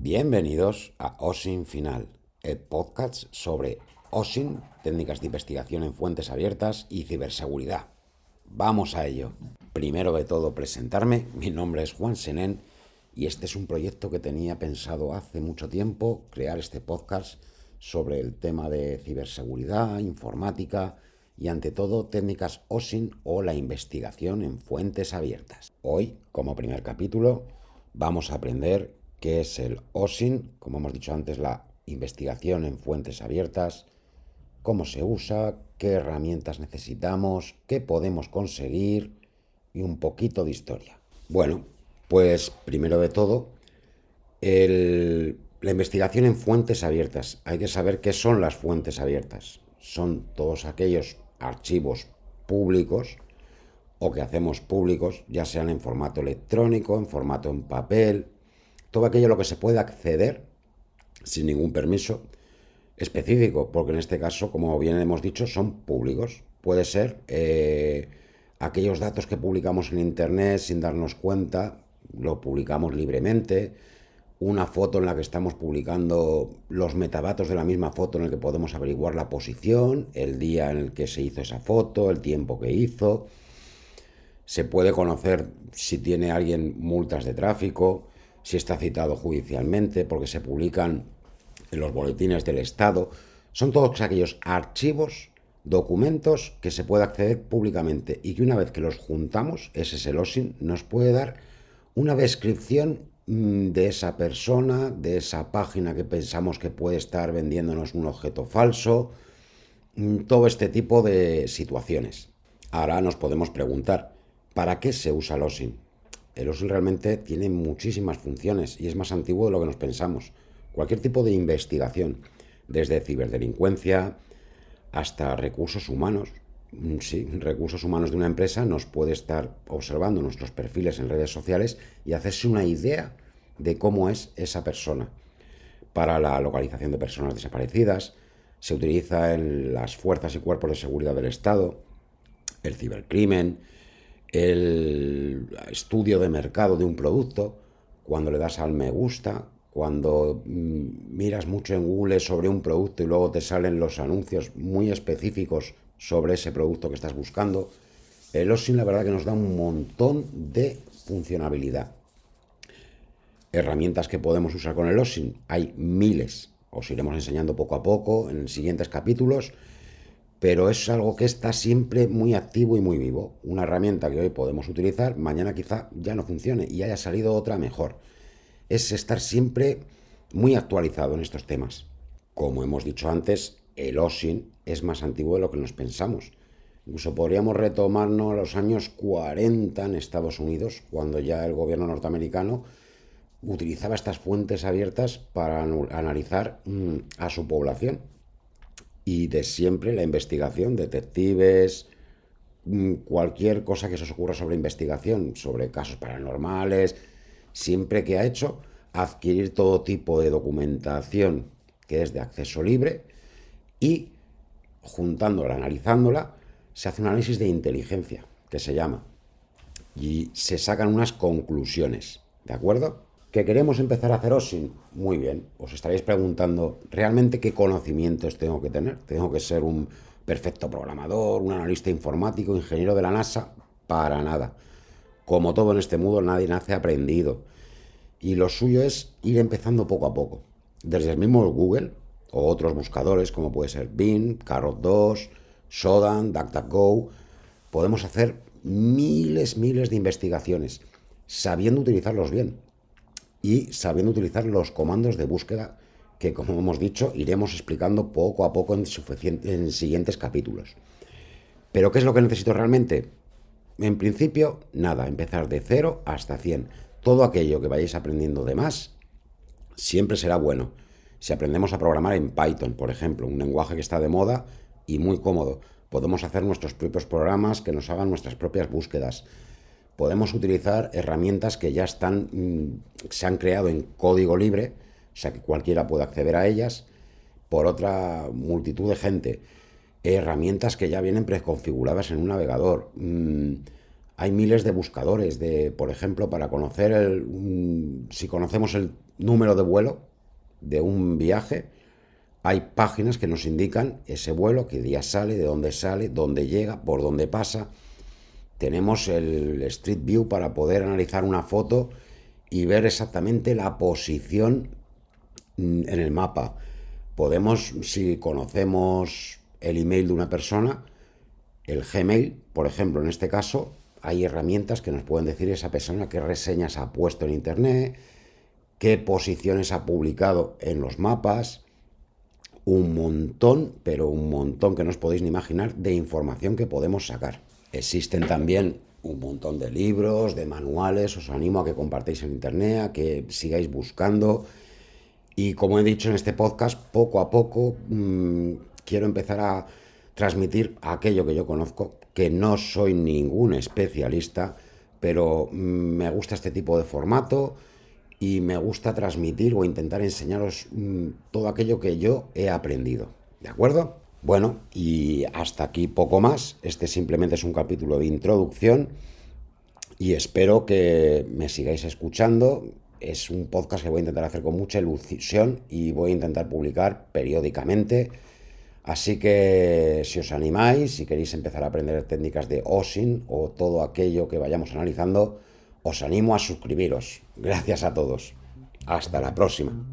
Bienvenidos a OSIN Final, el podcast sobre OSIN, técnicas de investigación en fuentes abiertas y ciberseguridad. Vamos a ello. Primero de todo, presentarme. Mi nombre es Juan Senén y este es un proyecto que tenía pensado hace mucho tiempo, crear este podcast sobre el tema de ciberseguridad, informática y ante todo técnicas OSIN o la investigación en fuentes abiertas. Hoy, como primer capítulo, vamos a aprender qué es el OSIN, como hemos dicho antes, la investigación en fuentes abiertas, cómo se usa, qué herramientas necesitamos, qué podemos conseguir y un poquito de historia. Bueno, pues primero de todo, la investigación en fuentes abiertas. Hay que saber qué son las fuentes abiertas. Son todos aquellos archivos públicos o que hacemos públicos, ya sean en formato electrónico, en formato en papel, todo aquello a lo que se puede acceder sin ningún permiso específico, porque en este caso, como bien hemos dicho, son públicos. Puede ser eh, aquellos datos que publicamos en Internet sin darnos cuenta, lo publicamos libremente, una foto en la que estamos publicando los metadatos de la misma foto en el que podemos averiguar la posición, el día en el que se hizo esa foto, el tiempo que hizo. Se puede conocer si tiene alguien multas de tráfico, si está citado judicialmente, porque se publican en los boletines del Estado. Son todos aquellos archivos, documentos que se puede acceder públicamente y que una vez que los juntamos, ese es nos puede dar una descripción de esa persona, de esa página que pensamos que puede estar vendiéndonos un objeto falso, mm, todo este tipo de situaciones. Ahora nos podemos preguntar, ¿para qué se usa el OSIN? El OSIN realmente tiene muchísimas funciones y es más antiguo de lo que nos pensamos. Cualquier tipo de investigación, desde ciberdelincuencia hasta recursos humanos, Mm, sí, recursos humanos de una empresa nos puede estar observando nuestros perfiles en redes sociales y hacerse una idea de cómo es esa persona. Para la localización de personas desaparecidas, se utiliza en las fuerzas y cuerpos de seguridad del Estado, el cibercrimen, el estudio de mercado de un producto, cuando le das al me gusta, cuando mm, miras mucho en Google sobre un producto y luego te salen los anuncios muy específicos sobre ese producto que estás buscando. El OSIN la verdad que nos da un montón de funcionalidad. Herramientas que podemos usar con el OSIN, hay miles. Os iremos enseñando poco a poco en siguientes capítulos, pero es algo que está siempre muy activo y muy vivo. Una herramienta que hoy podemos utilizar, mañana quizá ya no funcione y haya salido otra mejor. Es estar siempre muy actualizado en estos temas. Como hemos dicho antes, el OSIN es más antiguo de lo que nos pensamos. Incluso podríamos retomarnos a los años 40 en Estados Unidos, cuando ya el gobierno norteamericano utilizaba estas fuentes abiertas para analizar mm, a su población. Y de siempre la investigación, detectives, mm, cualquier cosa que se os ocurra sobre investigación, sobre casos paranormales, siempre que ha hecho adquirir todo tipo de documentación que es de acceso libre y juntándola, analizándola, se hace un análisis de inteligencia, que se llama, y se sacan unas conclusiones, ¿de acuerdo? ¿Que queremos empezar a hacer OSIN? Muy bien, os estaréis preguntando, ¿realmente qué conocimientos tengo que tener? ¿Tengo que ser un perfecto programador, un analista informático, ingeniero de la NASA? Para nada. Como todo en este mundo, nadie nace aprendido. Y lo suyo es ir empezando poco a poco. Desde el mismo Google, o otros buscadores como puede ser Bing, Carrot2, Sodan, DuckDuckGo, podemos hacer miles, miles de investigaciones sabiendo utilizarlos bien y sabiendo utilizar los comandos de búsqueda que, como hemos dicho, iremos explicando poco a poco en, en siguientes capítulos. Pero ¿qué es lo que necesito realmente? En principio, nada, empezar de 0 hasta 100. Todo aquello que vayáis aprendiendo de más siempre será bueno si aprendemos a programar en Python, por ejemplo, un lenguaje que está de moda y muy cómodo, podemos hacer nuestros propios programas que nos hagan nuestras propias búsquedas. Podemos utilizar herramientas que ya están, mm, se han creado en código libre, o sea que cualquiera puede acceder a ellas, por otra multitud de gente. Herramientas que ya vienen preconfiguradas en un navegador. Mm, hay miles de buscadores, de, por ejemplo, para conocer el, si conocemos el número de vuelo de un viaje, hay páginas que nos indican ese vuelo, qué día sale, de dónde sale, dónde llega, por dónde pasa. Tenemos el Street View para poder analizar una foto y ver exactamente la posición mm, en el mapa. Podemos, si conocemos el email de una persona, el Gmail, por ejemplo, en este caso, hay herramientas que nos pueden decir esa persona qué reseñas ha puesto en Internet, qué posiciones ha publicado en los mapas, un montón, pero un montón que no os podéis ni imaginar de información que podemos sacar. Existen también un montón de libros, de manuales, os animo a que compartáis en Internet, a que sigáis buscando. Y como he dicho en este podcast, poco a poco mmm, quiero empezar a transmitir aquello que yo conozco, que no soy ningún especialista, pero mm, me gusta este tipo de formato y me gusta transmitir o intentar enseñaros mm, todo aquello que yo he aprendido. ¿De acuerdo? Bueno, y hasta aquí poco más. Este simplemente es un capítulo de introducción y espero que me sigáis escuchando. Es un podcast que voy a intentar hacer con mucha ilusión y voy a intentar publicar periódicamente Así que si os animáis, si queréis empezar a aprender técnicas de OSIN o todo aquello que vayamos analizando, os animo a suscribiros. Gracias a todos. Hasta la próxima.